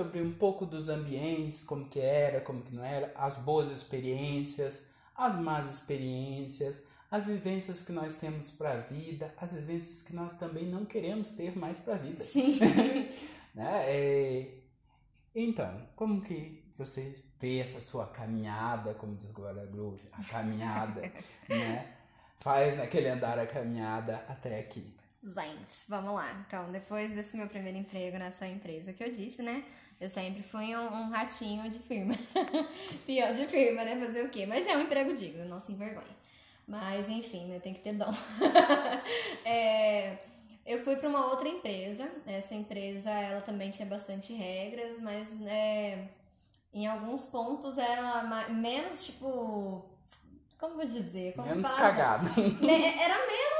sobre um pouco dos ambientes, como que era, como que não era, as boas experiências, as más experiências, as vivências que nós temos para a vida, as vivências que nós também não queremos ter mais para a vida. Sim. né? É... Então, como que você vê essa sua caminhada, como diz Glória Groove, a caminhada, né? Faz naquele andar a caminhada até aqui. Gente, vamos lá. Então, depois desse meu primeiro emprego nessa empresa que eu disse, né? Eu sempre fui um, um ratinho de firma. Pior de firma, né? Fazer o quê? Mas é um emprego digno, não se envergonha. Mas, enfim, né? Tem que ter dom. é, eu fui para uma outra empresa. Essa empresa, ela também tinha bastante regras, mas né, em alguns pontos era menos, tipo... Como vou dizer? Como menos cagado. Era menos é,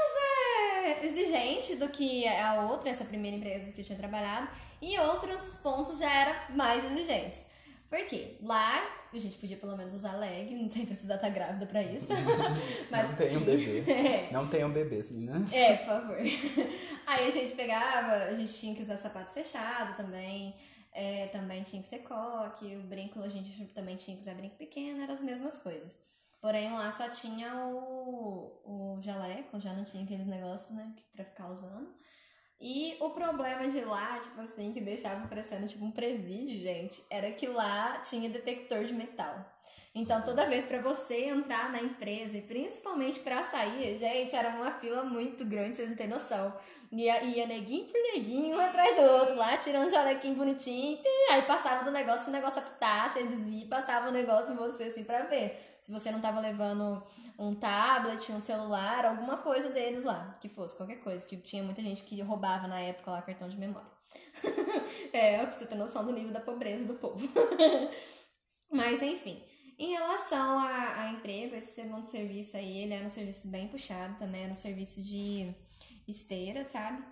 exigente do que a outra, essa primeira empresa que eu tinha trabalhado. E outros pontos já eram mais exigentes. Por quê? Lá a gente podia pelo menos usar leg, não tem precisar estar grávida pra isso. Mas não tenham bebê. É. Não tenham bebês, meninas. É, por favor. Aí a gente pegava, a gente tinha que usar sapato fechado também. É, também tinha que ser coque, o brinco a gente também tinha que usar brinco pequeno, eram as mesmas coisas. Porém, lá só tinha o, o jaleco, já não tinha aqueles negócios, né, pra ficar usando. E o problema de lá, tipo assim, que deixava parecendo tipo um presídio, gente, era que lá tinha detector de metal. Então, toda vez para você entrar na empresa e principalmente para sair, gente, era uma fila muito grande, vocês não têm noção. Ia, ia neguinho por neguinho, um atrás do outro, lá tirando um jalequinho bonitinho, e aí passava do negócio, o negócio apitasse, iam e passava o negócio em você assim pra ver. Se você não tava levando um tablet, um celular, alguma coisa deles lá, que fosse qualquer coisa, que tinha muita gente que roubava na época lá cartão de memória. é, pra você ter noção do nível da pobreza do povo. Mas enfim, em relação a, a, emprego, esse segundo serviço aí, ele era um serviço bem puxado também, era um serviço de esteira, sabe?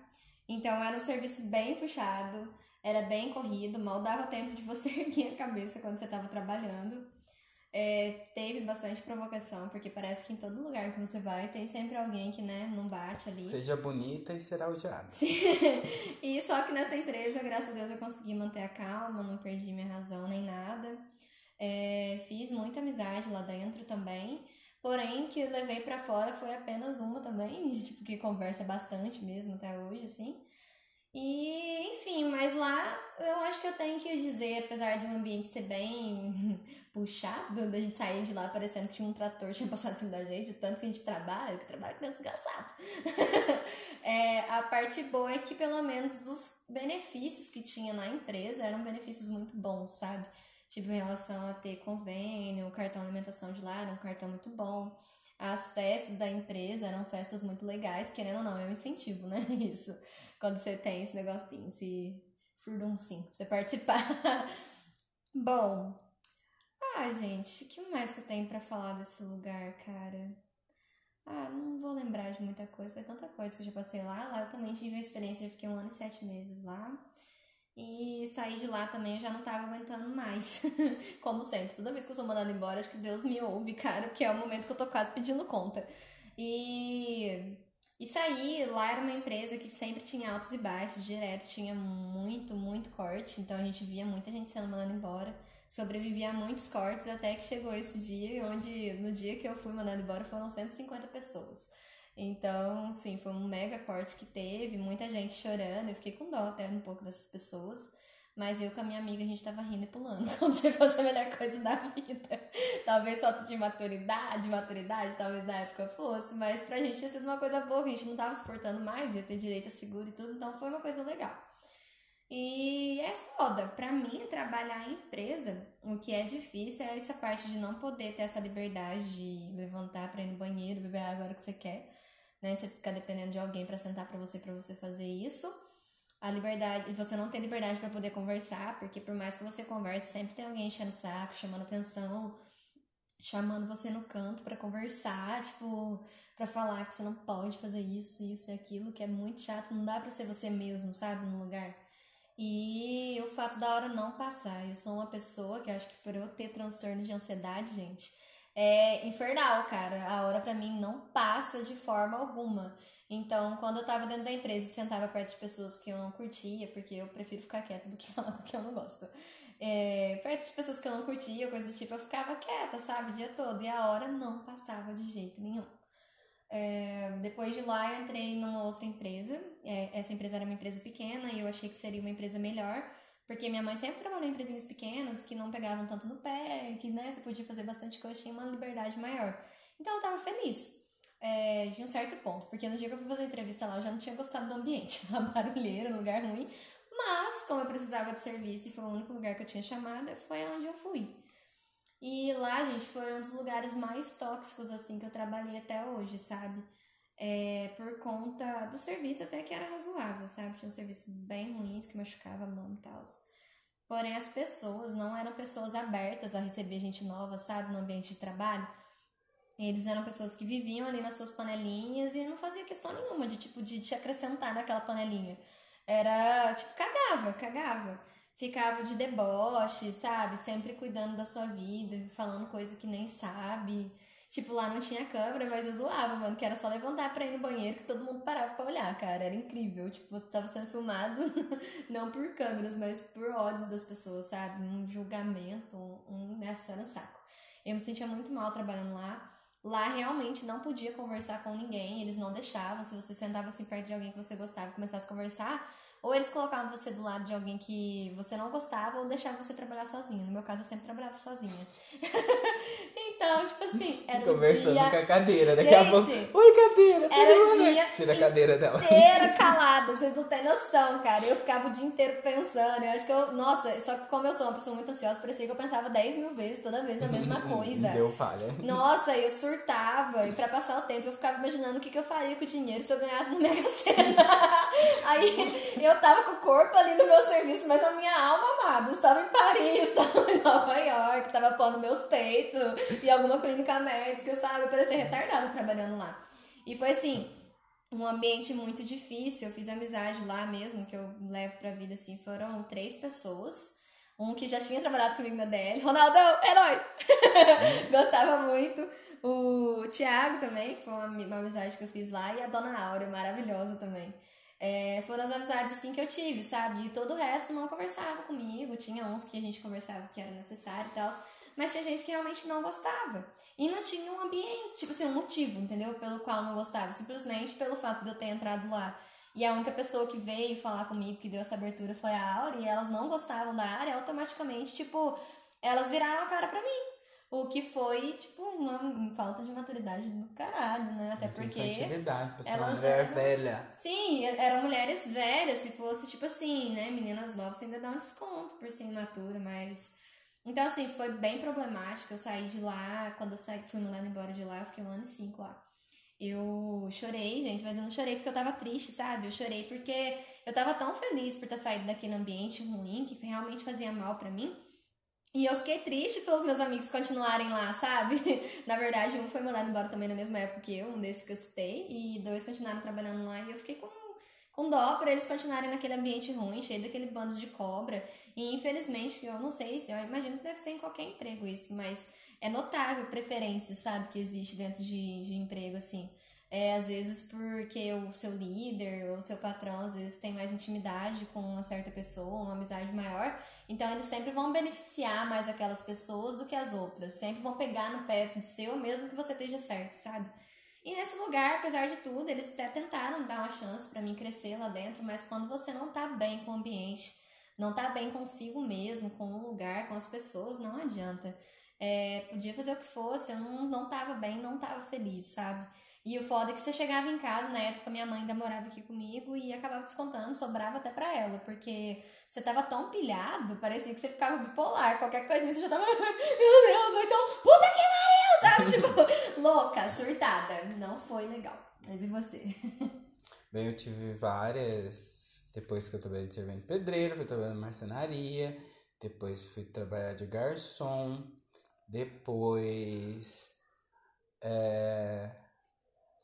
Então era um serviço bem puxado, era bem corrido, mal dava tempo de você erguer a cabeça quando você estava trabalhando. É, teve bastante provocação, porque parece que em todo lugar que você vai tem sempre alguém que, né, não bate ali. Seja bonita e será odiada. E só que nessa empresa, graças a Deus, eu consegui manter a calma, não perdi minha razão nem nada. É, fiz muita amizade lá dentro também. Porém, que levei para fora foi apenas uma também, tipo, que conversa bastante mesmo até hoje, assim. E, enfim, mas lá eu acho que eu tenho que dizer, apesar de o ambiente ser bem puxado, da gente sair de lá parecendo que um trator tinha passado em cima da gente, tanto que a gente trabalha, que trabalha com desgraçado. é, a parte boa é que pelo menos os benefícios que tinha na empresa eram benefícios muito bons, sabe? Tipo, em relação a ter convênio, o cartão alimentação de lá era um cartão muito bom. As festas da empresa eram festas muito legais, querendo ou não, é um incentivo, né? Isso quando você tem esse negocinho, esse furduncinho, pra você participar. Bom, ah, gente, o que mais que eu tenho para falar desse lugar, cara? Ah, não vou lembrar de muita coisa, foi tanta coisa que eu já passei lá. Lá eu também tive a experiência, eu fiquei um ano e sete meses lá. E saí de lá também, eu já não tava aguentando mais. Como sempre, toda vez que eu sou mandada embora, acho que Deus me ouve, cara, porque é o momento que eu tô quase pedindo conta. E e saí, lá era uma empresa que sempre tinha altos e baixos, direto, tinha muito, muito corte, então a gente via muita gente sendo mandada embora. Sobrevivia a muitos cortes até que chegou esse dia, onde no dia que eu fui mandada embora foram 150 pessoas. Então, sim, foi um mega corte que teve, muita gente chorando, eu fiquei com dó até um pouco dessas pessoas. Mas eu com a minha amiga, a gente tava rindo e pulando, como se fosse a melhor coisa da vida. Talvez falta de maturidade, maturidade, talvez na época fosse, mas pra gente tinha sido uma coisa boa, a gente não tava suportando mais, ia ter direito a seguro e tudo, então foi uma coisa legal. E é foda, pra mim, trabalhar em empresa, o que é difícil é essa parte de não poder ter essa liberdade de levantar pra ir no banheiro, beber água que você quer, né? Você ficar dependendo de alguém para sentar para você, para você fazer isso a liberdade, você não tem liberdade para poder conversar, porque por mais que você converse, sempre tem alguém enchendo o saco, chamando atenção, chamando você no canto para conversar, tipo, para falar que você não pode fazer isso, isso e aquilo, que é muito chato, não dá para ser você mesmo, sabe, no lugar. E o fato da hora não passar. Eu sou uma pessoa que acho que por eu ter transtorno de ansiedade, gente, é infernal, cara. A hora para mim não passa de forma alguma. Então, quando eu tava dentro da empresa e sentava perto de pessoas que eu não curtia, porque eu prefiro ficar quieta do que falar com quem eu não gosto. É, perto de pessoas que eu não curtia, coisa do tipo, eu ficava quieta, sabe, o dia todo. E a hora não passava de jeito nenhum. É, depois de lá, eu entrei numa outra empresa. É, essa empresa era uma empresa pequena e eu achei que seria uma empresa melhor, porque minha mãe sempre trabalhou em empresinhas pequenas que não pegavam tanto no pé, que né, você podia fazer bastante coisa, tinha uma liberdade maior. Então eu tava feliz é, de um certo ponto, porque no dia que eu fui fazer a entrevista lá, eu já não tinha gostado do ambiente, uma barulheira, um lugar ruim, mas como eu precisava de serviço e foi o único lugar que eu tinha chamada, foi onde eu fui. E lá, gente, foi um dos lugares mais tóxicos, assim, que eu trabalhei até hoje, sabe? É, por conta do serviço até que era razoável, sabe? Tinha um serviço bem ruins que machucava a mão e tal. Porém, as pessoas não eram pessoas abertas a receber gente nova, sabe? No ambiente de trabalho. Eles eram pessoas que viviam ali nas suas panelinhas e não fazia questão nenhuma de, tipo, de te acrescentar naquela panelinha. Era, tipo, cagava, cagava. Ficava de deboche, sabe? Sempre cuidando da sua vida, falando coisa que nem sabe. Tipo, lá não tinha câmera, mas eu zoava, mano, que era só levantar pra ir no banheiro que todo mundo parava pra olhar, cara. Era incrível. Tipo, você tava sendo filmado não por câmeras, mas por ódios das pessoas, sabe? Um julgamento, um, nessa no saco. Eu me sentia muito mal trabalhando lá. Lá realmente não podia conversar com ninguém, eles não deixavam. Se você sentava assim perto de alguém que você gostava e começasse a conversar, ou eles colocavam você do lado de alguém que você não gostava, ou deixavam você trabalhar sozinha. No meu caso, eu sempre trabalhava sozinha. então, tipo assim, era Conversando um dia... com a cadeira, daqui Gente, a pouco. Oi, cadeira! era um bem?" dia Tira a cadeira dela. inteira calada, vocês não têm noção, cara. Eu ficava o dia inteiro pensando. Eu acho que eu. Nossa, só que como eu sou uma pessoa muito ansiosa, parecia que eu pensava 10 mil vezes, toda vez a mesma coisa. Deu falha. Nossa, eu surtava. E pra passar o tempo, eu ficava imaginando o que, que eu faria com o dinheiro se eu ganhasse no Mega Sena. Aí eu tava com o corpo ali no meu serviço, mas a minha alma, amado, estava em Paris, estava em Nova York, tava pondo meus peitos e alguma clínica médica, sabe? Eu parecia retardada trabalhando lá. E foi assim, um ambiente muito difícil. Eu fiz amizade lá mesmo, que eu levo pra vida assim. Foram três pessoas. Um que já tinha trabalhado comigo na DL. Ronaldão, é nóis! Gostava muito. O Thiago também, que foi uma, uma amizade que eu fiz lá. E a Dona Áurea, maravilhosa também. É, foram as amizades assim que eu tive, sabe? E todo o resto não conversava comigo. Tinha uns que a gente conversava que era necessário e tal. Mas tinha gente que realmente não gostava. E não tinha um ambiente, tipo assim, um motivo, entendeu? Pelo qual não gostava. Simplesmente pelo fato de eu ter entrado lá. E a única pessoa que veio falar comigo, que deu essa abertura, foi a Aura. E elas não gostavam da área, automaticamente, tipo, elas viraram a cara pra mim. O que foi, tipo, uma falta de maturidade do caralho, né? Até porque. infantilidade, pra ser uma mulher eram- velha. Sim, eram mulheres velhas, se fosse tipo assim, né? Meninas novas, você ainda dá um desconto por ser imatura, mas. Então, assim, foi bem problemático. Eu saí de lá, quando eu saí, fui mandada embora de lá, eu fiquei um ano e cinco lá. Eu chorei, gente, mas eu não chorei porque eu tava triste, sabe? Eu chorei porque eu tava tão feliz por ter saído daquele ambiente ruim que realmente fazia mal pra mim. E eu fiquei triste pelos meus amigos continuarem lá, sabe? Na verdade, um foi mandado embora também na mesma época que eu, um desses que eu citei, e dois continuaram trabalhando lá e eu fiquei com, com dó por eles continuarem naquele ambiente ruim, cheio daquele bando de cobra. E infelizmente, eu não sei se, eu imagino que deve ser em qualquer emprego isso, mas é notável preferência, sabe, que existe dentro de, de emprego, assim. É, às vezes porque o seu líder ou o seu patrão às vezes tem mais intimidade com uma certa pessoa, uma amizade maior, então eles sempre vão beneficiar mais aquelas pessoas do que as outras, sempre vão pegar no pé de seu mesmo que você esteja certo, sabe? E nesse lugar, apesar de tudo, eles até tentaram dar uma chance pra mim crescer lá dentro, mas quando você não tá bem com o ambiente, não tá bem consigo mesmo, com o lugar, com as pessoas, não adianta. É, podia fazer o que fosse, eu não, não tava bem, não tava feliz, sabe? E o foda é que você chegava em casa, na época minha mãe ainda morava aqui comigo e acabava descontando, sobrava até pra ela, porque você tava tão pilhado, parecia que você ficava bipolar, qualquer coisinha você já tava, meu Deus, ou então, puta que pariu, sabe? Tipo, louca, surtada. Não foi legal. Mas e você? Bem, eu tive várias. Depois que eu trabalhei de servente pedreiro, fui trabalhar na marcenaria. Depois fui trabalhar de garçom. Depois. é,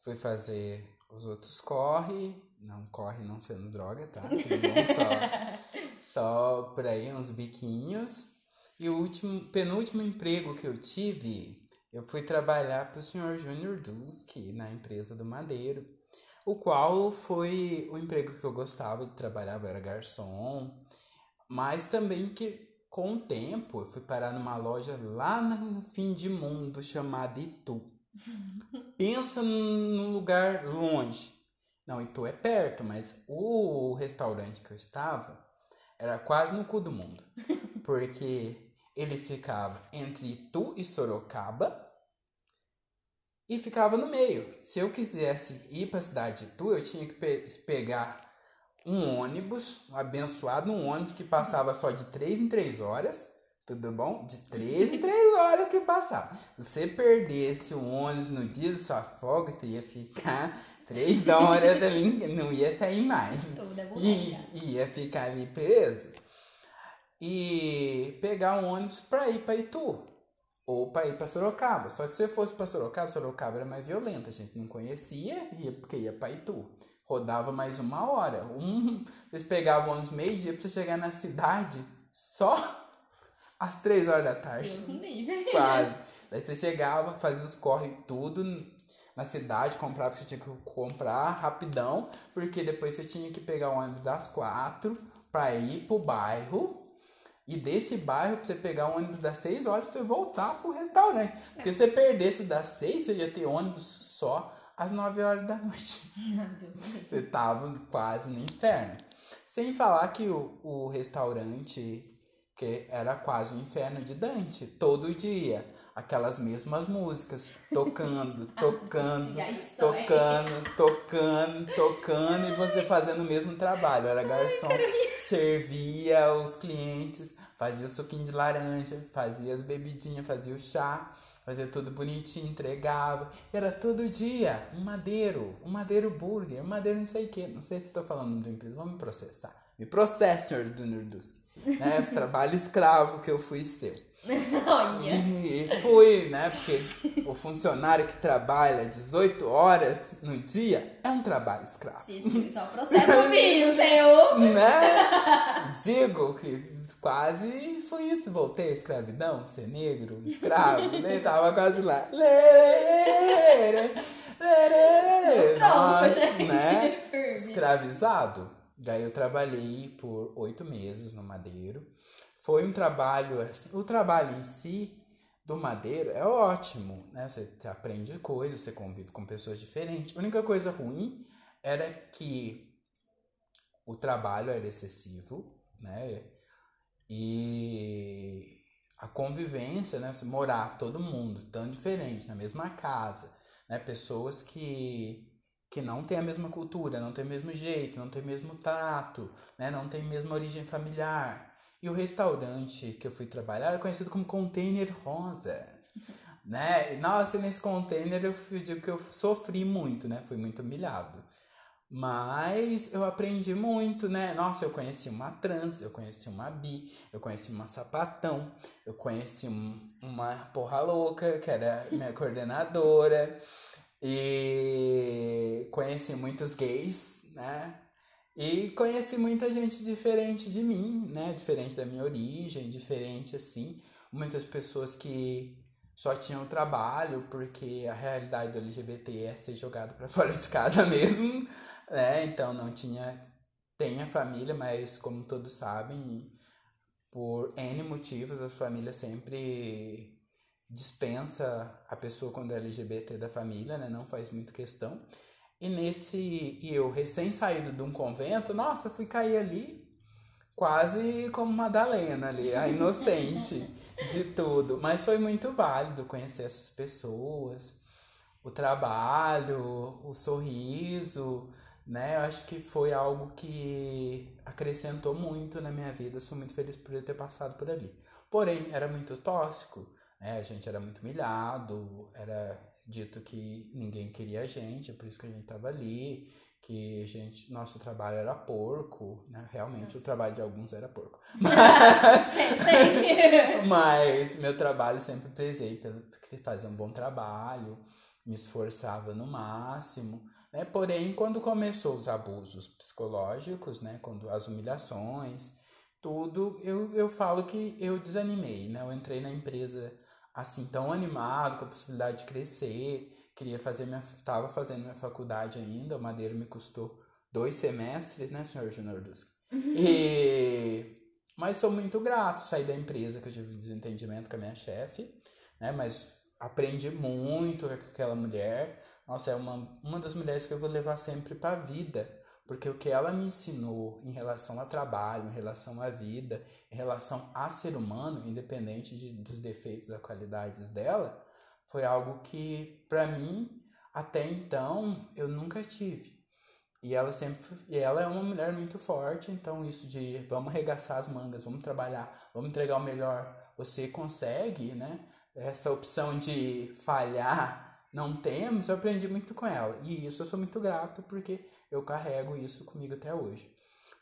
fui fazer os outros corre. Não corre não sendo droga, tá? Tudo bom? Só, só por aí, uns biquinhos. E o último, penúltimo emprego que eu tive, eu fui trabalhar pro senhor Júnior Duski na empresa do Madeiro. o qual foi o emprego que eu gostava de trabalhar, eu era garçom, mas também que com o tempo eu fui parar numa loja lá no fim de mundo chamada Itu. Pensa num lugar longe. Não, Itu é perto, mas o restaurante que eu estava era quase no cu do mundo. Porque ele ficava entre Itu e Sorocaba e ficava no meio. Se eu quisesse ir para a cidade de Itu, eu tinha que pe pegar um ônibus, um abençoado um ônibus que passava só de 3 em 3 horas. Tudo bom? De 3 em 3 horas que passava. Se você perdesse o ônibus no dia da sua folga, você ia ficar 3 horas ali, não ia sair mais. E ia ficar ali preso. E pegar um ônibus para ir para Itu. Ou para ir para Sorocaba. Só que se você fosse para Sorocaba, Sorocaba era mais violenta. A gente não conhecia, ia, porque ia para Itu rodava mais uma hora. Um, eles pegavam ônibus meio-dia pra você chegar na cidade só às três horas da tarde. Deus Quase. Daí você chegava, fazia os corre tudo na cidade, comprava o que você tinha que comprar rapidão, porque depois você tinha que pegar o ônibus das quatro para ir pro bairro. E desse bairro, pra você pegar o ônibus das seis horas pra você voltar pro restaurante. Porque se você perdesse das seis, você ia ter ônibus só às 9 horas da noite. Você tava quase no inferno. Sem falar que o, o restaurante, que era quase o inferno de Dante, todo dia. Aquelas mesmas músicas, tocando, tocando, tocando, tocando, tocando, e você fazendo o mesmo trabalho. Era garçom, servia os clientes, fazia o suquinho de laranja, fazia as bebidinhas, fazia o chá fazia tudo bonitinho, entregava. Era todo dia um madeiro, um madeiro burger, um madeiro não sei o que. Não sei se estou falando do empresa, vamos me processar. Me processe, senhor do Nurdus. Né? Trabalho escravo que eu fui seu. E, e fui, né? Porque o funcionário que trabalha 18 horas no dia é um trabalho escravo. Jesus, só processo vinho, seu. Né? Digo que quase foi isso. Voltei à escravidão, ser negro, escravo, né? Tava quase lá. Pronto, gente. Né? Escravizado. Daí eu trabalhei por oito meses no Madeiro. Foi um trabalho, assim, o trabalho em si do Madeiro é ótimo, né? Você aprende coisas, você convive com pessoas diferentes. A única coisa ruim era que o trabalho era excessivo, né? E a convivência, né? Você morar todo mundo tão diferente na mesma casa, né? Pessoas que que não tem a mesma cultura, não tem o mesmo jeito, não tem o mesmo trato, né? Não tem a mesma origem familiar. E o restaurante que eu fui trabalhar era conhecido como Container Rosa. né? Nossa, nesse container eu digo que eu sofri muito, né? Fui muito humilhado. Mas eu aprendi muito, né? Nossa, eu conheci uma trans, eu conheci uma bi, eu conheci uma sapatão, eu conheci um, uma porra louca, que era minha coordenadora, e conheci muitos gays, né? E conheci muita gente diferente de mim, né? Diferente da minha origem, diferente assim. Muitas pessoas que só tinham trabalho porque a realidade do LGBT é ser jogado para fora de casa mesmo, né? Então não tinha tem a família, mas como todos sabem, por N motivos a família sempre dispensa a pessoa quando é LGBT da família, né? Não faz muito questão. E nesse e eu recém saído de um convento, nossa, fui cair ali quase como Madalena ali, a inocente de tudo, mas foi muito válido conhecer essas pessoas, o trabalho, o sorriso, né? Eu acho que foi algo que acrescentou muito na minha vida. Sou muito feliz por eu ter passado por ali. Porém, era muito tóxico, né? A gente era muito humilhado, era dito que ninguém queria a gente, é por isso que a gente tava ali, que a gente, nosso trabalho era porco, né? Realmente Nossa. o trabalho de alguns era porco. Mas, sempre tem. Mas meu trabalho sempre prezei pelo fazer um bom trabalho, me esforçava no máximo. Né? Porém, quando começou os abusos psicológicos, né? quando as humilhações, tudo, eu, eu falo que eu desanimei. Né? Eu entrei na empresa assim tão animado, com a possibilidade de crescer, queria fazer minha. Tava fazendo minha faculdade ainda, o Madeira me custou dois semestres, né, senhor Junior Dusk? Uhum. E. Mas sou muito grato, saí da empresa que eu tive desentendimento com a minha chefe, né? Mas aprendi muito com aquela mulher. Nossa, é uma, uma das mulheres que eu vou levar sempre para a vida. Porque o que ela me ensinou em relação ao trabalho, em relação à vida, em relação a ser humano, independente de, dos defeitos, das qualidades dela, foi algo que, para mim, até então, eu nunca tive. E ela sempre, e ela é uma mulher muito forte, então isso de vamos arregaçar as mangas, vamos trabalhar, vamos entregar o melhor, você consegue, né? Essa opção de falhar, não temos, eu aprendi muito com ela. E isso eu sou muito grato porque eu carrego isso comigo até hoje.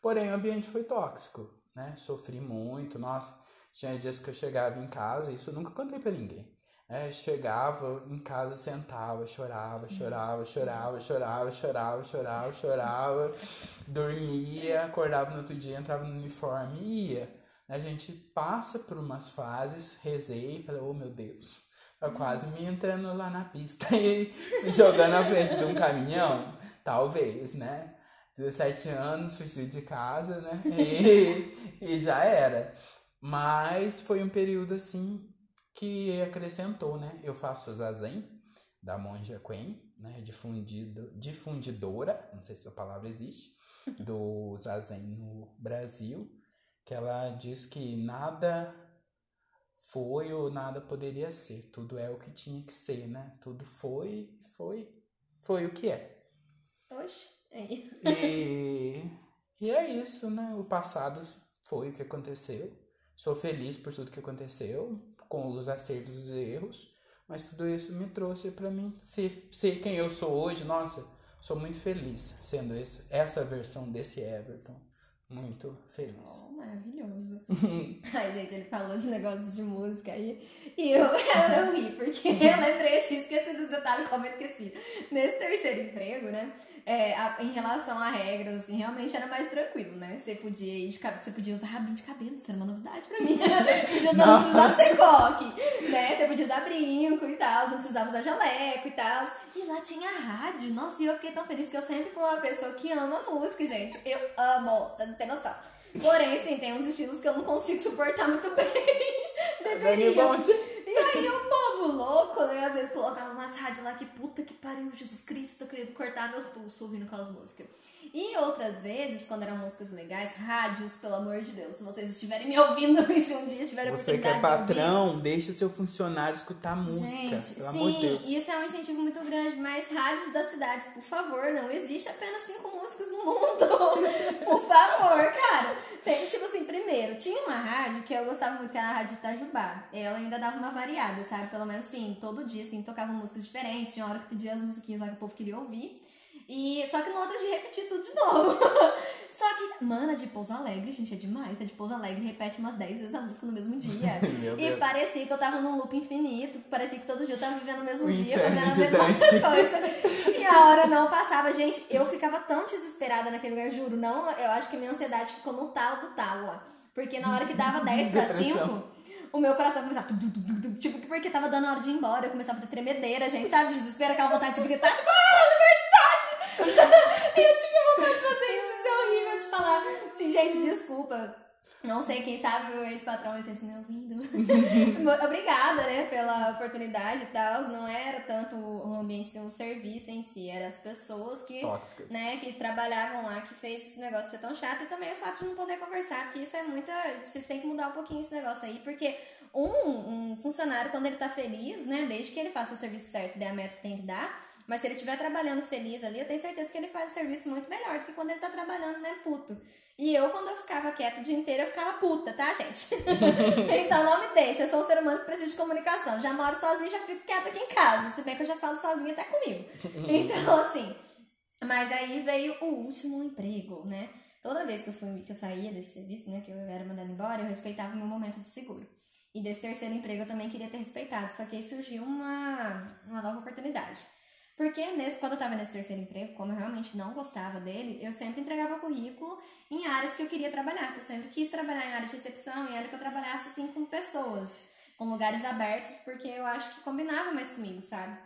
Porém, o ambiente foi tóxico, né? Sofri muito, nossa, tinha dias que eu chegava em casa, isso eu nunca contei para ninguém. É, chegava em casa, sentava, chorava, chorava, chorava, chorava, chorava, chorava, chorava, dormia, acordava no outro dia, entrava no uniforme e ia. A gente passa por umas fases, rezei falei, oh meu Deus, tá quase me entrando lá na pista e se jogando na frente de um caminhão. Talvez, né? 17 anos, fugi de casa, né? E, e já era. Mas foi um período assim que acrescentou, né? Eu faço zazen da monja Quen, né? Difundido, difundidora, não sei se a palavra existe, do zazen no Brasil, que ela diz que nada foi ou nada poderia ser, tudo é o que tinha que ser, né? Tudo foi, foi, foi o que é. Oxe, E, e é isso, né? O passado foi o que aconteceu. Sou feliz por tudo que aconteceu, com os acertos e os erros, mas tudo isso me trouxe para mim ser, ser quem eu sou hoje. Nossa, sou muito feliz sendo esse, essa versão desse Everton. Muito feliz. Oh, maravilhoso. Ai, gente, ele falou de negócios de música aí. E eu, eu, ri, porque eu lembrei, eu tinha esquecido dos detalhes, como eu esqueci. Nesse terceiro emprego, né? É, a, em relação a regras, assim, realmente era mais tranquilo, né? Você podia ir de, você podia usar rabinho de cabelo, isso era uma novidade pra mim. podia, não, não precisava ser coque, né? Você podia usar brinco e tal, não precisava usar jaleco e tal. E lá tinha rádio. Nossa, e eu fiquei tão feliz que eu sempre fui uma pessoa que ama música, gente. Eu amo, você não tem noção. Porém, sim, tem uns estilos que eu não consigo suportar muito bem. Deveria. E aí o louco, né? Às vezes colocava umas rádios lá que puta que pariu, Jesus Cristo, tô querendo cortar meus pulsos ouvindo aquelas músicas. E outras vezes, quando eram músicas legais, rádios, pelo amor de Deus, se vocês estiverem me ouvindo e se um dia tiverem Você que é patrão, deixa seu funcionário escutar música. Gente, pelo sim, amor de Deus. isso é um incentivo muito grande, mas rádios da cidade, por favor, não existe apenas cinco músicas no mundo. por favor, cara. Tem, tipo assim, primeiro, tinha uma rádio que eu gostava muito, que era a Rádio Itajubá. Ela ainda dava uma variada, sabe? Pelo menos assim, todo dia, assim, tocava músicas diferentes, tinha hora que pedia as musiquinhas lá que o povo queria ouvir. E só que no outro dia repeti tudo de novo. só que, mana, de Pouso Alegre, gente, é demais. É de Pouso Alegre, repete umas 10 vezes a música no mesmo dia. e parecia que eu tava num loop infinito. Parecia que todo dia eu tava vivendo o mesmo dia, fazendo a mesma coisa. E a hora não passava. Gente, eu ficava tão desesperada naquele lugar, juro. Não, eu acho que minha ansiedade ficou no talo do talo lá. Porque na hora que dava 10 pra 5 o meu coração começava. Tipo, porque tava dando hora de ir embora, eu começava a ter tremedeira, gente, sabe? Desespero, aquela vontade de gritar, tipo, ah, liberdade! e eu tinha vontade de fazer isso, isso é horrível de falar. Assim, gente, desculpa. Não sei, quem sabe o ex-patrão vai ter me ouvindo. Obrigada, né, pela oportunidade e tal. Não era tanto o ambiente, o serviço em si, eram as pessoas que, né, que trabalhavam lá, que fez esse negócio ser tão chato. E também o fato de não poder conversar, porque isso é muita. Você tem que mudar um pouquinho esse negócio aí, porque um, um funcionário, quando ele tá feliz, né, desde que ele faça o serviço certo, dê a meta que tem que dar mas se ele estiver trabalhando feliz ali, eu tenho certeza que ele faz o serviço muito melhor do que quando ele tá trabalhando, né, puto. E eu, quando eu ficava quieto o dia inteiro, eu ficava puta, tá, gente? então não me deixa, eu sou um ser humano que precisa de comunicação. Já moro sozinha, já fico quieta aqui em casa. Se bem que eu já falo sozinha até comigo. Então, assim. Mas aí veio o último emprego, né? Toda vez que eu, fui, que eu saía desse serviço, né, que eu era mandada embora, eu respeitava o meu momento de seguro. E desse terceiro emprego eu também queria ter respeitado, só que aí surgiu uma, uma nova oportunidade. Porque nesse, quando eu estava nesse terceiro emprego, como eu realmente não gostava dele, eu sempre entregava currículo em áreas que eu queria trabalhar, que eu sempre quis trabalhar em área de recepção, em área que eu trabalhasse assim com pessoas, com lugares abertos, porque eu acho que combinava mais comigo, sabe?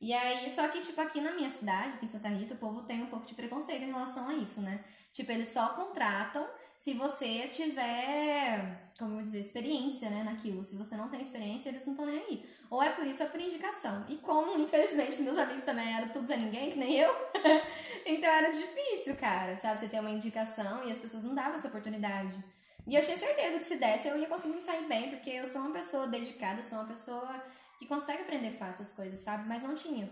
E aí, só que, tipo, aqui na minha cidade, aqui em Santa Rita, o povo tem um pouco de preconceito em relação a isso, né? Tipo, eles só contratam se você tiver, como eu dizer, experiência, né, naquilo. Se você não tem experiência, eles não estão nem aí. Ou é por isso é por indicação. E como, infelizmente, meus amigos também eram todos a ninguém, que nem eu, então era difícil, cara, sabe? Você ter uma indicação e as pessoas não davam essa oportunidade. E eu tinha certeza que se desse eu ia conseguir me sair bem, porque eu sou uma pessoa dedicada, sou uma pessoa que consegue aprender fácil as coisas, sabe? Mas não tinha.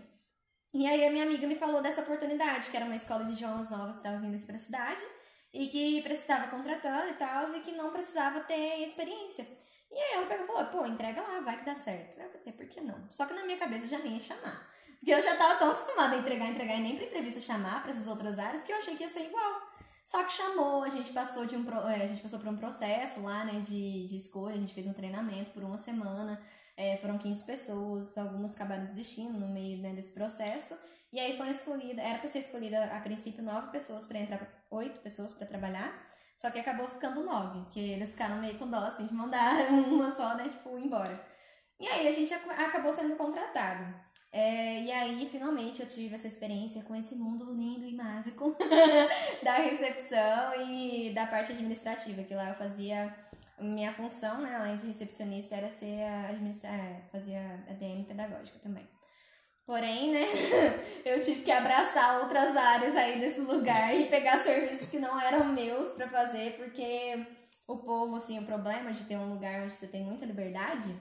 E aí a minha amiga me falou dessa oportunidade, que era uma escola de idiomas nova que estava vindo aqui pra cidade e que precisava contratando e tal, e que não precisava ter experiência. E aí ela pegou e falou, pô, entrega lá, vai que dá certo. Eu pensei, por que não? Só que na minha cabeça eu já nem ia chamar. Porque eu já tava tão acostumada a entregar, entregar e nem pra entrevista chamar para essas outras áreas que eu achei que ia ser igual. Só que chamou, a gente passou de um é, a gente passou por um processo lá, né, de, de escolha, a gente fez um treinamento por uma semana, é, foram 15 pessoas, algumas acabaram desistindo no meio né, desse processo. E aí foram escolhidas, era para ser escolhida a princípio nove pessoas para entrar, oito pessoas para trabalhar, só que acabou ficando nove, porque eles ficaram meio com dó, assim, de mandar uma só, né, tipo, embora. E aí a gente acabou sendo contratado. É, e aí, finalmente, eu tive essa experiência com esse mundo lindo e mágico da recepção e da parte administrativa, que lá eu fazia minha função, né, além de recepcionista, era ser a administra é, fazia ADM pedagógica também. Porém, né, eu tive que abraçar outras áreas aí desse lugar e pegar serviços que não eram meus para fazer, porque o povo, assim, o problema de ter um lugar onde você tem muita liberdade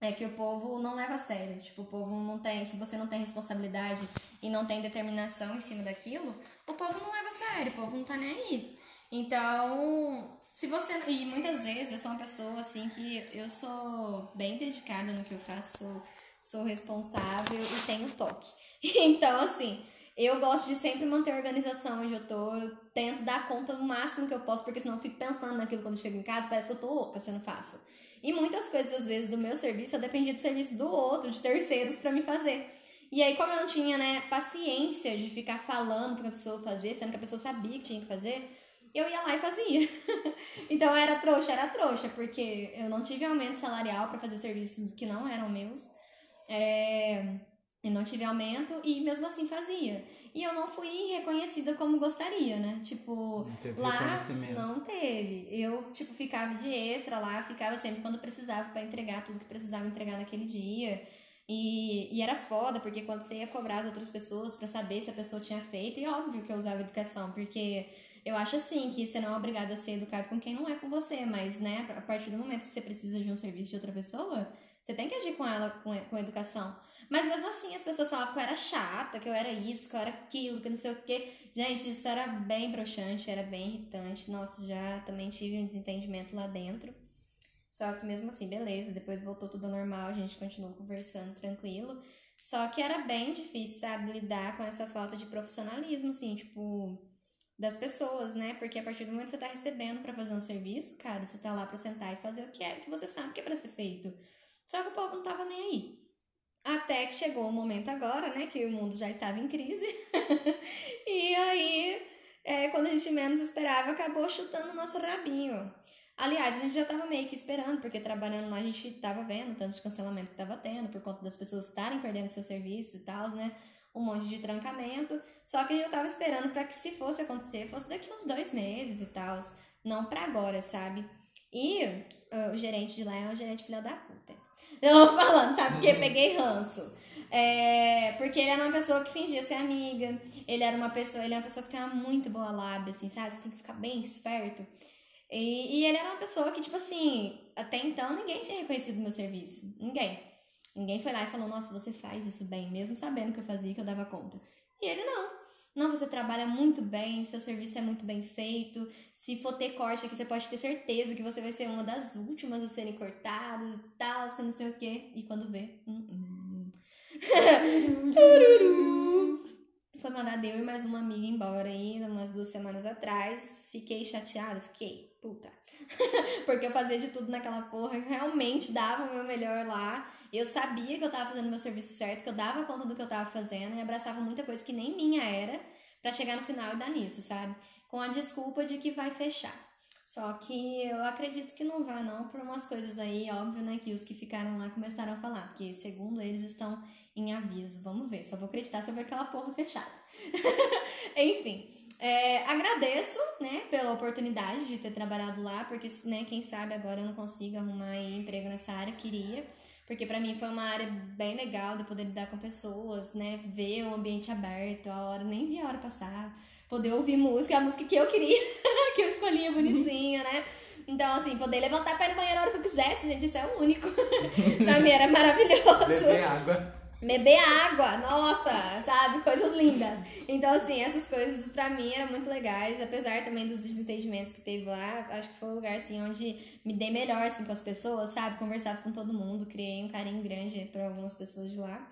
é que o povo não leva a sério. Tipo, o povo não tem, se você não tem responsabilidade e não tem determinação em cima daquilo, o povo não leva a sério, o povo não tá nem aí. Então, se você. E muitas vezes eu sou uma pessoa assim que eu sou bem dedicada no que eu faço, sou sou responsável e tenho toque. Então, assim, eu gosto de sempre manter a organização onde eu tô. Eu tento dar conta o máximo que eu posso, porque senão eu fico pensando naquilo quando chego em casa, parece que eu tô louca se eu não faço. E muitas coisas, às vezes, do meu serviço, eu dependia do serviço do outro, de terceiros, para me fazer. E aí, como eu não tinha, né, paciência de ficar falando pra pessoa fazer, sendo que a pessoa sabia que tinha que fazer, eu ia lá e fazia. então, era trouxa, era trouxa, porque eu não tive aumento salarial para fazer serviços que não eram meus. É, eu não tive aumento e mesmo assim fazia. E eu não fui reconhecida como gostaria, né? Tipo, não lá não teve. Eu, tipo, ficava de extra lá, ficava sempre quando precisava para entregar tudo que precisava entregar naquele dia. E, e era foda, porque quando você ia cobrar as outras pessoas para saber se a pessoa tinha feito, e óbvio que eu usava educação, porque eu acho assim que você não é obrigado a ser educado com quem não é com você, mas, né, a partir do momento que você precisa de um serviço de outra pessoa, você tem que agir com ela com, com educação. Mas mesmo assim, as pessoas falavam que eu era chata, que eu era isso, que eu era aquilo, que não sei o quê. Gente, isso era bem broxante, era bem irritante. Nossa, já também tive um desentendimento lá dentro. Só que mesmo assim, beleza, depois voltou tudo normal, a gente continuou conversando tranquilo. Só que era bem difícil, sabe, lidar com essa falta de profissionalismo, assim, tipo, das pessoas, né? Porque a partir do momento que você tá recebendo para fazer um serviço, cara, você tá lá pra sentar e fazer o que é, que você sabe que é pra ser feito. Só que o povo não tava nem aí. Até que chegou o momento agora, né, que o mundo já estava em crise. e aí, é, quando a gente menos esperava, acabou chutando o nosso rabinho. Aliás, a gente já estava meio que esperando, porque trabalhando lá a gente estava vendo tanto de cancelamento que estava tendo, por conta das pessoas estarem perdendo seus serviços e tal, né? Um monte de trancamento. Só que a gente estava esperando para que, se fosse acontecer, fosse daqui uns dois meses e tal. Não para agora, sabe? E uh, o gerente de lá é um gerente filha da puta. Eu falando, sabe? Porque peguei ranço. É, porque ele era uma pessoa que fingia ser amiga. Ele era uma pessoa, ele é uma pessoa que tem uma muito boa lábia, assim, sabe? Você tem que ficar bem esperto. E, e ele era uma pessoa que, tipo assim, até então ninguém tinha reconhecido meu serviço. Ninguém. Ninguém foi lá e falou, nossa, você faz isso bem, mesmo sabendo que eu fazia, que eu dava conta. E ele não. Não, você trabalha muito bem, seu serviço é muito bem feito. Se for ter corte aqui, você pode ter certeza que você vai ser uma das últimas a serem cortadas e tal, que não sei o quê. E quando vê. Hum, hum. Foi mandar eu e mais uma amiga embora ainda, umas duas semanas atrás. Fiquei chateada, fiquei, puta. Porque eu fazia de tudo naquela porra, realmente dava o meu melhor lá. Eu sabia que eu tava fazendo meu serviço certo, que eu dava conta do que eu tava fazendo e abraçava muita coisa que nem minha era, para chegar no final e dar nisso, sabe? Com a desculpa de que vai fechar. Só que eu acredito que não vai não por umas coisas aí, óbvio, né, que os que ficaram lá começaram a falar, porque segundo eles estão em aviso. Vamos ver, só vou acreditar se eu ver aquela porra fechada. Enfim, é, agradeço, né, pela oportunidade de ter trabalhado lá, porque, né, quem sabe agora eu não consigo arrumar emprego nessa área, queria. Porque para mim foi uma área bem legal de poder lidar com pessoas, né, ver o ambiente aberto, a hora, nem vi a hora passar poder ouvir música, a música que eu queria, que eu escolhia bonitinha, né? Então, assim, poder levantar para ir no banheiro a hora que eu quisesse, gente, isso é o único. pra mim era maravilhoso. Beber água. Beber água, nossa, sabe? Coisas lindas. Então, assim, essas coisas pra mim eram muito legais, apesar também dos desentendimentos que teve lá. Acho que foi um lugar, assim, onde me dei melhor, assim, com as pessoas, sabe? Conversava com todo mundo, criei um carinho grande para algumas pessoas de lá.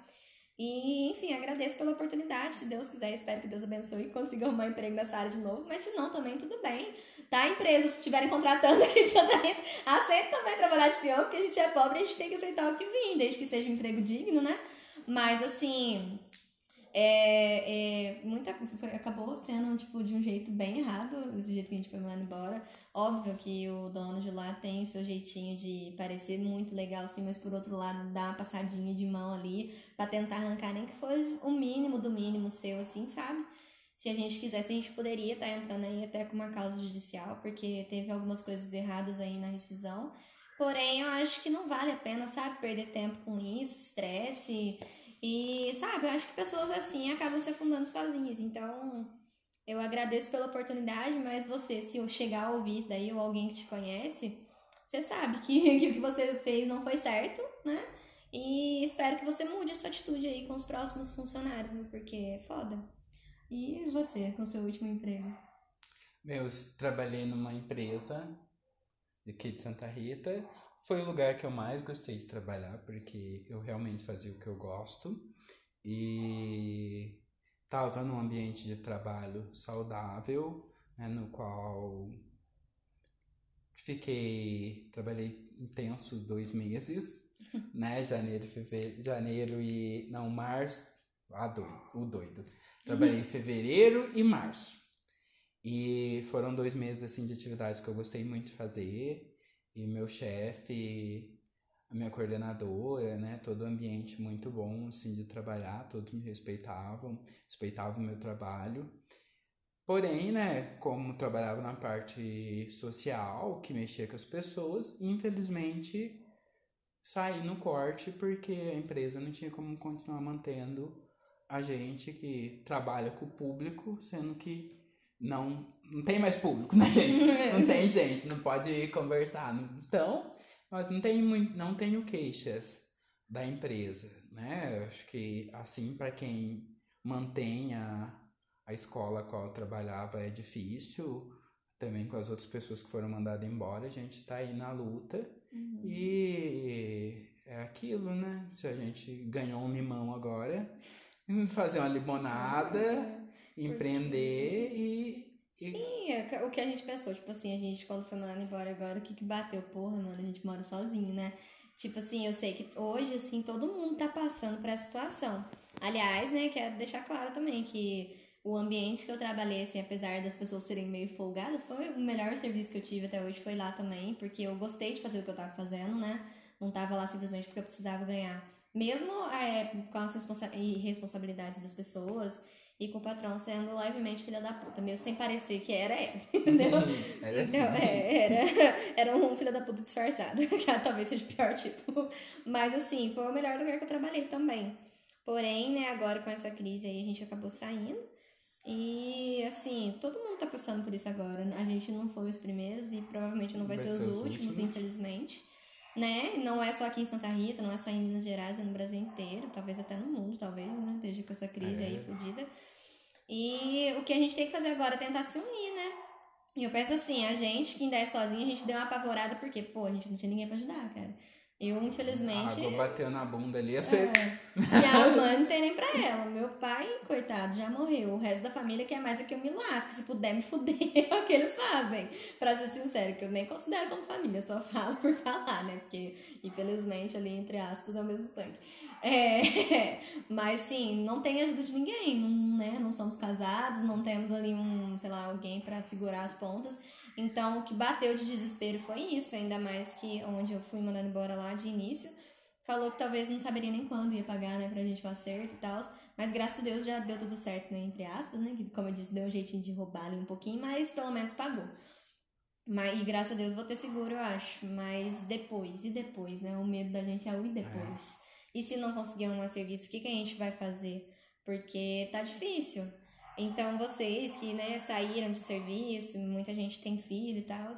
E, enfim, agradeço pela oportunidade. Se Deus quiser, espero que Deus abençoe e consiga arrumar um emprego nessa área de novo. Mas se não, também tudo bem. Tá? Empresas, se estiverem contratando aqui de Santa Rita, aceita também trabalhar de peão, porque a gente é pobre e a gente tem que aceitar o que vem, desde que seja um emprego digno, né? Mas, assim, é, é, muita, foi, acabou sendo tipo, de um jeito bem errado, esse jeito que a gente foi mandando embora. Óbvio que o dono de lá tem o seu jeitinho de parecer muito legal, assim, mas por outro lado dá uma passadinha de mão ali para tentar arrancar nem que fosse o mínimo do mínimo seu, assim, sabe? Se a gente quisesse, a gente poderia estar tá entrando aí até com uma causa judicial, porque teve algumas coisas erradas aí na rescisão. Porém, eu acho que não vale a pena, sabe, perder tempo com isso, estresse. E, sabe, eu acho que pessoas assim acabam se afundando sozinhas. Então, eu agradeço pela oportunidade, mas você, se eu chegar a ouvir isso daí ou alguém que te conhece, você sabe que, que o que você fez não foi certo, né? E espero que você mude a sua atitude aí com os próximos funcionários, porque é foda. E você, com seu último emprego? Eu trabalhei numa empresa aqui de Santa Rita foi o lugar que eu mais gostei de trabalhar, porque eu realmente fazia o que eu gosto e estava num ambiente de trabalho saudável, né, no qual fiquei, trabalhei intensos dois meses, né, janeiro, fevereiro, janeiro e, não, março, ah, doido, o doido. Trabalhei em fevereiro e março. E foram dois meses, assim, de atividades que eu gostei muito de fazer e meu chefe, a minha coordenadora, né, todo o ambiente muito bom assim de trabalhar, todos me respeitavam, respeitavam o meu trabalho. Porém, né, como trabalhava na parte social, que mexia com as pessoas, infelizmente saí no corte porque a empresa não tinha como continuar mantendo a gente que trabalha com o público, sendo que não, não tem mais público, né, gente? Não tem gente, não pode conversar. Então, mas não tenho, muito, não tenho queixas da empresa, né? Eu acho que, assim, para quem mantém a, a escola a qual eu trabalhava é difícil. Também com as outras pessoas que foram mandadas embora, a gente tá aí na luta. Uhum. E é aquilo, né? Se a gente ganhou um limão agora, fazer uma limonada. Empreender e, Sim, é o que a gente pensou, tipo assim, a gente quando foi mandado embora agora, o que que bateu? Porra, mano, a gente mora sozinho, né? Tipo assim, eu sei que hoje, assim, todo mundo tá passando por essa situação. Aliás, né, quero deixar claro também que o ambiente que eu trabalhei, assim, apesar das pessoas serem meio folgadas, foi o melhor serviço que eu tive até hoje, foi lá também, porque eu gostei de fazer o que eu tava fazendo, né? Não tava lá simplesmente porque eu precisava ganhar. Mesmo é, com as responsa responsabilidades das pessoas, e com o patrão sendo levemente filha da puta, mesmo sem parecer que era ela, entendeu? Era. Então, é, era, era um filho da puta disfarçado, que talvez seja o pior tipo. Mas assim, foi o melhor lugar que eu trabalhei também. Porém, né, agora com essa crise aí a gente acabou saindo. E assim, todo mundo tá passando por isso agora. A gente não foi os primeiros e provavelmente não vai, vai ser, os, últimos, últimos, infelizmente. Né? Não é só aqui em Santa Rita, não é só em Minas Gerais, é no Brasil inteiro, talvez até no mundo, talvez, né? Desde com essa crise é. aí fodida. E o que a gente tem que fazer agora é tentar se unir, né? E eu penso assim, a gente que ainda é sozinha, a gente deu uma apavorada porque, pô, a gente não tinha ninguém pra ajudar, cara. Eu, infelizmente. A água bateu na bunda ali, ser. É. E a mãe não tem nem pra ela. Meu pai, coitado, já morreu. O resto da família quer mais é que eu me lasque. Se puder me fuder, é o que eles fazem. Pra ser sincero, que eu nem considero como família, só falo por falar, né? Porque, infelizmente, ali, entre aspas, é o mesmo sangue. É, mas sim, não tem ajuda de ninguém, não, né? Não somos casados, não temos ali um, sei lá, alguém para segurar as pontas. Então, o que bateu de desespero foi isso, ainda mais que onde eu fui mandando embora lá de início, falou que talvez não saberia nem quando ia pagar, né, pra gente o acerto e tal. Mas graças a Deus já deu tudo certo, né, entre aspas, né, que como eu disse, deu um jeitinho de roubar ali um pouquinho, mas pelo menos pagou. Mas, e graças a Deus vou ter seguro, eu acho. Mas depois, e depois, né? O medo da gente é o e depois. É. E se não conseguir arrumar serviço, o que, que a gente vai fazer? Porque tá difícil. Então, vocês que, né, saíram de serviço, muita gente tem filho e tal,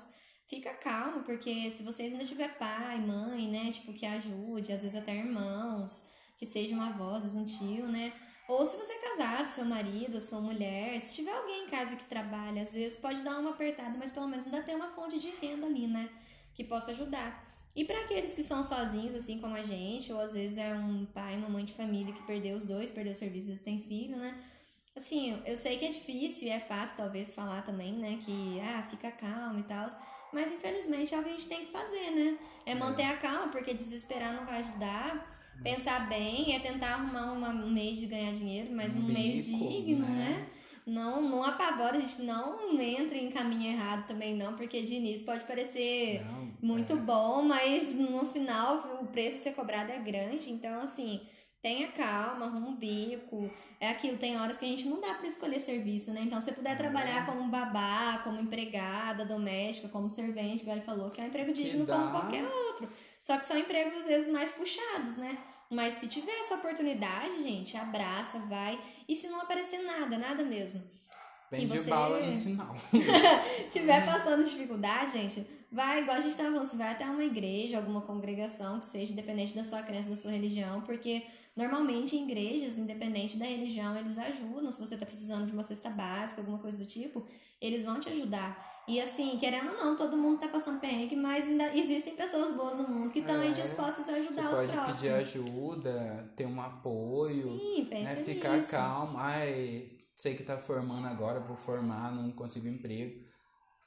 fica calmo, porque se vocês ainda tiver pai, mãe, né, tipo, que ajude, às vezes até irmãos, que seja uma avó, às vezes um tio, né, ou se você é casado, seu marido, sua mulher, se tiver alguém em casa que trabalha, às vezes pode dar uma apertada, mas pelo menos ainda tem uma fonte de renda ali, né? Que possa ajudar. E para aqueles que são sozinhos, assim como a gente, ou às vezes é um pai, uma mãe de família que perdeu os dois, perdeu o serviço, e tem filho, né? Assim, eu sei que é difícil e é fácil talvez falar também, né? Que, ah, fica calmo e tal. Mas infelizmente é o que a gente tem que fazer, né? É manter a calma, porque desesperar não vai ajudar pensar bem, é tentar arrumar uma, um meio de ganhar dinheiro, mas um, um meio digno, né? né? Não, não apavora, a gente não entra em caminho errado também não, porque de início pode parecer não, muito é. bom, mas no final o preço a ser cobrado é grande, então assim, tenha calma, arruma um bico, é aquilo, tem horas que a gente não dá para escolher serviço, né? Então, se você puder trabalhar como babá, como empregada doméstica, como servente, igual ele falou, que é um emprego digno como qualquer outro. Só que são empregos às vezes mais puxados, né? Mas se tiver essa oportunidade, gente, abraça, vai. E se não aparecer nada, nada mesmo. Vem de você... bala no final. tiver passando dificuldade, gente, vai, igual a gente tava falando, você vai até uma igreja, alguma congregação que seja independente da sua crença, da sua religião, porque normalmente em igrejas, independente da religião, eles ajudam. Se você tá precisando de uma cesta básica, alguma coisa do tipo, eles vão te ajudar. E assim, querendo ou não, todo mundo tá passando perrengue, mas ainda existem pessoas boas no mundo que estão é, dispostas a ajudar os pode próximos. pedir ajuda, ter um apoio. Sim, pensa né? Ficar nisso. calmo. Ai, sei que tá formando agora, vou formar, não consigo emprego.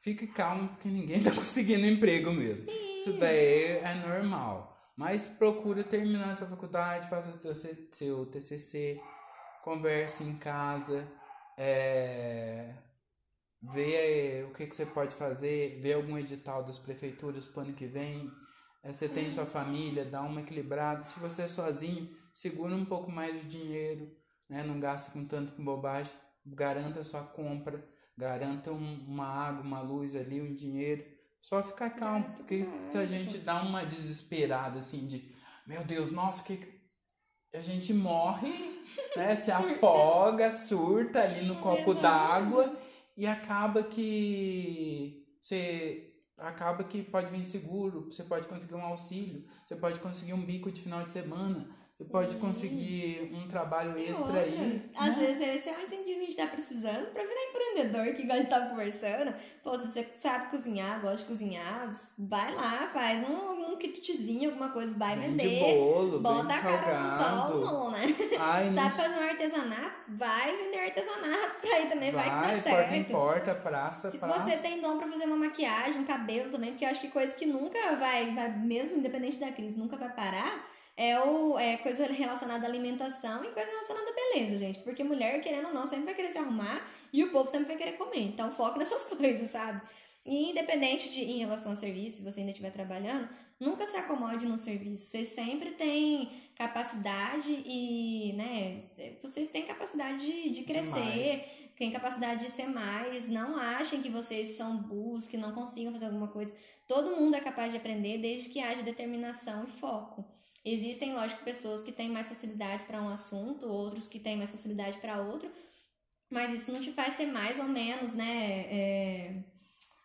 Fique calmo, porque ninguém tá conseguindo emprego mesmo. Sim. Isso daí é normal. Mas procure terminar sua faculdade, faça seu TCC, converse em casa. É, vê o que, que você pode fazer, vê algum edital das prefeituras pro ano que vem. É, você tem sua família, dá uma equilibrada. Se você é sozinho, segura um pouco mais o dinheiro, né? não gaste com tanto com bobagem, garanta a sua compra, garanta um, uma água, uma luz ali, um dinheiro. Só ficar calmo, porque se a gente dá uma desesperada assim de meu Deus, nossa, que a gente morre, né? Se afoga, surta ali no copo d'água e acaba que você acaba que pode vir seguro, você pode conseguir um auxílio, você pode conseguir um bico de final de semana, você Sim. pode conseguir um trabalho extra outra, aí. Às né? vezes esse é um incentivo que a gente tá precisando pra virar empreendedor, que igual a gente tava conversando. Pô, se você sabe cozinhar, gosta de cozinhar, vai lá, faz um, um kitzinho, alguma coisa, vai vende vender. Bolo, bota a cara no sol, não, né? Ai, sabe fazer um artesanato? Vai vender artesanato pra aí também, vai, vai que dá certo. Porta, praça, Se praça. você tem dom pra fazer uma maquiagem, um cabelo também, porque eu acho que coisa que nunca vai, vai mesmo independente da crise, nunca vai parar é, o, é coisa relacionada à alimentação e coisa relacionada à beleza, gente. Porque mulher, querendo ou não, sempre vai querer se arrumar e o povo sempre vai querer comer. Então, foco nessas coisas, sabe? E independente de em relação ao serviço, se você ainda estiver trabalhando, nunca se acomode no serviço. Você sempre tem capacidade e, né, vocês têm capacidade de, de crescer, têm capacidade de ser mais. Não achem que vocês são burros, que não consigam fazer alguma coisa. Todo mundo é capaz de aprender desde que haja determinação e foco. Existem, lógico, pessoas que têm mais facilidades para um assunto, outros que têm mais facilidade para outro, mas isso não te faz ser mais ou menos, né? É,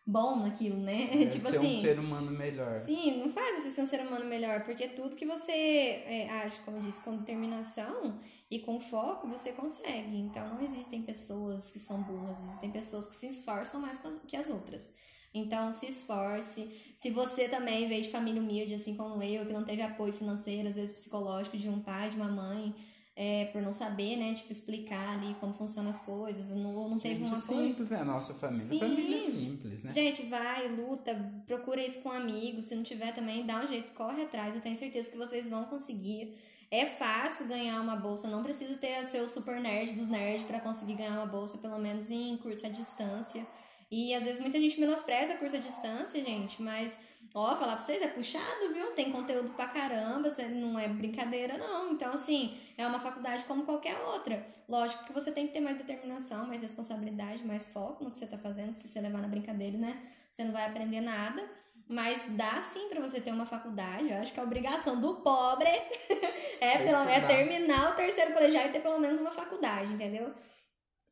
bom naquilo, né? É, tipo ser assim, um ser humano melhor. Sim, não faz você ser um ser humano melhor, porque tudo que você é, age, como eu disse, com determinação e com foco, você consegue. Então não existem pessoas que são burras, existem pessoas que se esforçam mais que as outras. Então, se esforce. Se você também veio de família humilde, assim como eu, que não teve apoio financeiro, às vezes psicológico, de um pai, de uma mãe, é, por não saber, né, tipo, explicar ali como funcionam as coisas, não, não teve Gente, um apoio. simples, né, a nossa família. Sim. Família simples, né? Gente, vai, luta, procura isso com amigos, se não tiver também, dá um jeito, corre atrás, eu tenho certeza que vocês vão conseguir. É fácil ganhar uma bolsa, não precisa ter o seu super nerd dos nerds para conseguir ganhar uma bolsa, pelo menos em curso à distância. E às vezes muita gente menospreza curso à distância, gente, mas ó, falar pra vocês, é puxado, viu? Tem conteúdo pra caramba, não é brincadeira, não. Então, assim, é uma faculdade como qualquer outra. Lógico que você tem que ter mais determinação, mais responsabilidade, mais foco no que você tá fazendo, se você levar na brincadeira, né? Você não vai aprender nada. Mas dá sim para você ter uma faculdade. Eu acho que a obrigação do pobre é, pelo, é terminar o terceiro colegial e ter pelo menos uma faculdade, entendeu?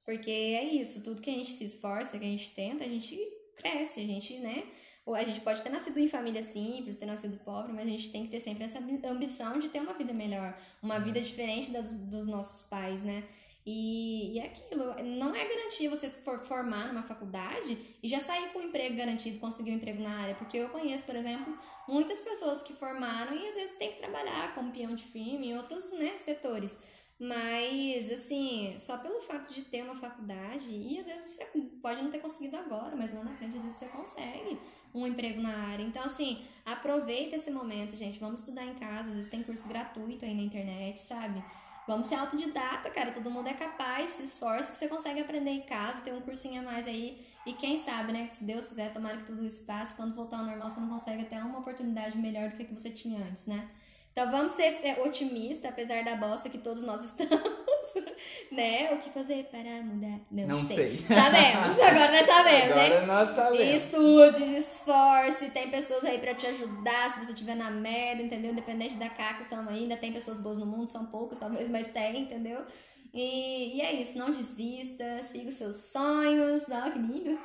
Porque é isso, tudo que a gente se esforça, que a gente tenta, a gente cresce, a gente, né? Ou a gente pode ter nascido em família simples, ter nascido pobre, mas a gente tem que ter sempre essa ambição de ter uma vida melhor, uma vida diferente das, dos nossos pais, né? E, e é aquilo, não é garantia você for formar numa faculdade e já sair com um emprego garantido, conseguir um emprego na área. Porque eu conheço, por exemplo, muitas pessoas que formaram e às vezes tem que trabalhar como peão de filme em outros né, setores. Mas, assim, só pelo fato de ter uma faculdade, e às vezes você pode não ter conseguido agora, mas lá na frente às vezes você consegue um emprego na área. Então, assim, aproveita esse momento, gente. Vamos estudar em casa, às vezes tem curso gratuito aí na internet, sabe? Vamos ser autodidata, cara. Todo mundo é capaz, se esforça que você consegue aprender em casa, ter um cursinho a mais aí. E quem sabe, né? Se Deus quiser, tomara que tudo isso passe. Quando voltar ao normal, você não consegue até uma oportunidade melhor do que a que você tinha antes, né? Então vamos ser é, otimistas, apesar da bosta que todos nós estamos. né? O que fazer para mudar? Não, não sei. sei. Sabemos, agora nós sabemos, agora né? nós sabemos. Estude, esforce, tem pessoas aí para te ajudar se você estiver na merda, entendeu? Independente da caca, estamos ainda, tem pessoas boas no mundo, são poucas talvez, mas tem, entendeu? E, e é isso, não desista, siga os seus sonhos. Ó, que lindo!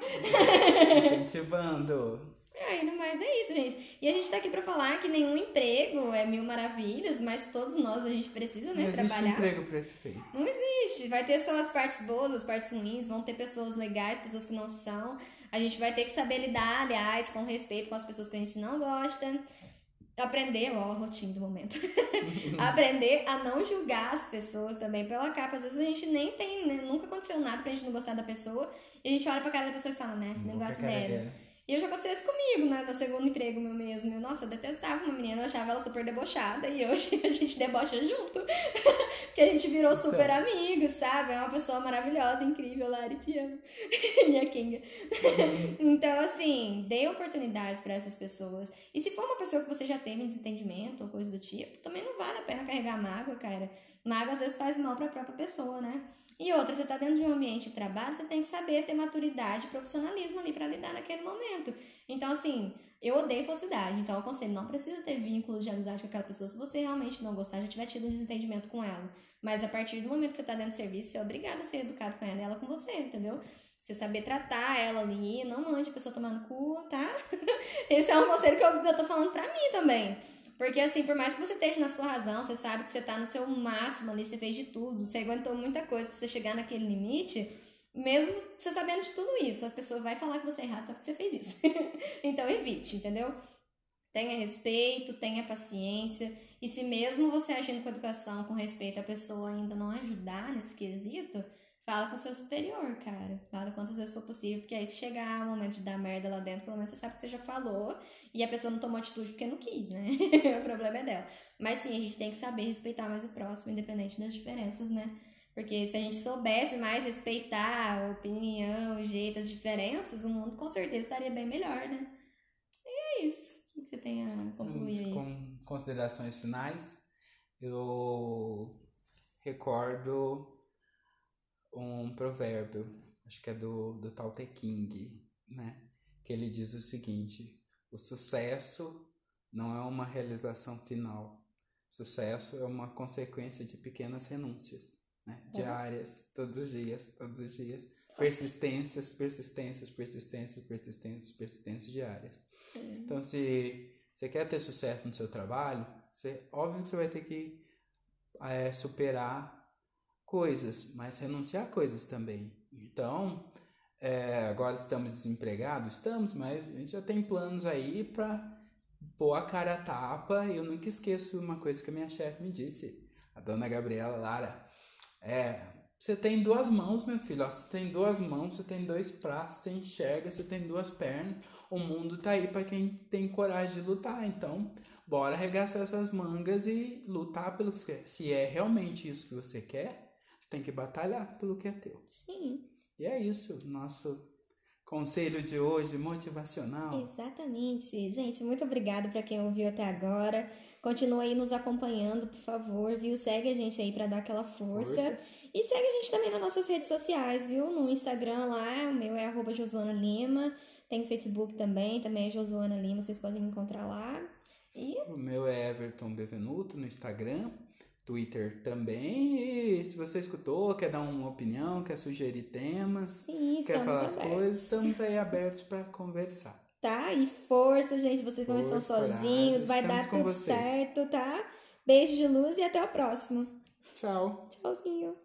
Incentivando. É, mas é isso, gente. E a gente tá aqui pra falar que nenhum emprego é mil maravilhas, mas todos nós a gente precisa, né, Não existe trabalhar. emprego perfeito. Não existe. Vai ter só as partes boas, as partes ruins, vão ter pessoas legais, pessoas que não são. A gente vai ter que saber lidar, aliás, com respeito com as pessoas que a gente não gosta. Aprender, ó, a rotina do momento. Aprender a não julgar as pessoas também pela capa. Às vezes a gente nem tem, né? nunca aconteceu nada pra gente não gostar da pessoa. E a gente olha pra cara da pessoa e fala, né, esse negócio dela. E já aconteceu isso comigo, né? No segundo emprego meu mesmo. Eu, nossa, eu detestava uma menina, eu achava ela super debochada e hoje a gente debocha junto. Porque a gente virou super Então. amigos, sabe? É uma pessoa maravilhosa, incrível, Lari, te amo. Minha Kinga. então, assim, dê oportunidades pra essas pessoas. E se for uma pessoa que você já teve desentendimento ou coisa do tipo, também não vale a pena carregar mágoa, cara. Mágoa às vezes faz mal pra própria pessoa, né? E outra, você tá dentro de um ambiente de trabalho, você tem que saber ter maturidade e profissionalismo ali pra lidar naquele momento. Então, assim, eu odeio falsidade. Então, eu aconselho, não precisa ter vínculo de amizade com aquela pessoa se você realmente não gostar, já tiver tido um desentendimento com ela. Mas a partir do momento que você tá dentro do serviço, você é obrigado a ser educado com ela ela com você, entendeu? Você saber tratar ela ali, não mande a pessoa tomar no cu, tá? Esse é um conselho que eu, eu tô falando pra mim também. Porque, assim, por mais que você esteja na sua razão, você sabe que você tá no seu máximo ali, você fez de tudo, você aguentou muita coisa pra você chegar naquele limite, mesmo você sabendo de tudo isso, a pessoa vai falar que você é errado só porque você fez isso. então, evite, entendeu? Tenha respeito, tenha paciência. E se mesmo você agindo com educação, com respeito, a pessoa ainda não ajudar nesse quesito, fala com o seu superior, cara. Fala quantas vezes for possível, porque aí se chegar o momento de dar merda lá dentro, pelo menos você sabe que você já falou e a pessoa não tomou atitude porque não quis, né? o problema é dela. Mas sim, a gente tem que saber respeitar mais o próximo, independente das diferenças, né? Porque se a gente soubesse mais respeitar a opinião, o jeito, as diferenças, o mundo com certeza estaria bem melhor, né? E é isso. O que você tem a concluir? Com considerações finais, eu recordo um provérbio, acho que é do, do Tao Te King, né? Que ele diz o seguinte: o sucesso não é uma realização final. Sucesso é uma consequência de pequenas renúncias, né? Diárias, todos os dias, todos os dias. Persistências, persistências, persistências, persistências, persistências diárias. Sim. Então, se você quer ter sucesso no seu trabalho, você, óbvio que você vai ter que é, superar coisas, mas renunciar coisas também. Então, é, agora estamos desempregados? Estamos, mas a gente já tem planos aí para pôr a cara a tapa. Eu nunca esqueço uma coisa que a minha chefe me disse, a dona Gabriela Lara. É, você tem duas mãos, meu filho. ó, Você tem duas mãos, você tem dois braços, você enxerga, você tem duas pernas. O mundo tá aí para quem tem coragem de lutar. Então, bora arregaçar essas mangas e lutar pelo que você quer. Se é realmente isso que você quer, tem que batalhar pelo que é teu. Sim. E é isso. Nosso conselho de hoje, motivacional. Exatamente. Gente, muito obrigada para quem ouviu até agora. Continua aí nos acompanhando, por favor, viu? Segue a gente aí para dar aquela força. força. E segue a gente também nas nossas redes sociais, viu? No Instagram lá, o meu é arroba Josuana Lima. Tem Facebook também, também é Josuana Lima, vocês podem me encontrar lá. E... O meu é Everton Bevenuto no Instagram. Twitter também. E se você escutou, quer dar uma opinião, quer sugerir temas, Sim, quer falar abertos. as coisas, estamos aí abertos para conversar. Tá? E força, gente, vocês não estão sozinhos, vai dar tudo vocês. certo, tá? Beijo de luz e até o próximo. Tchau. Tchauzinho.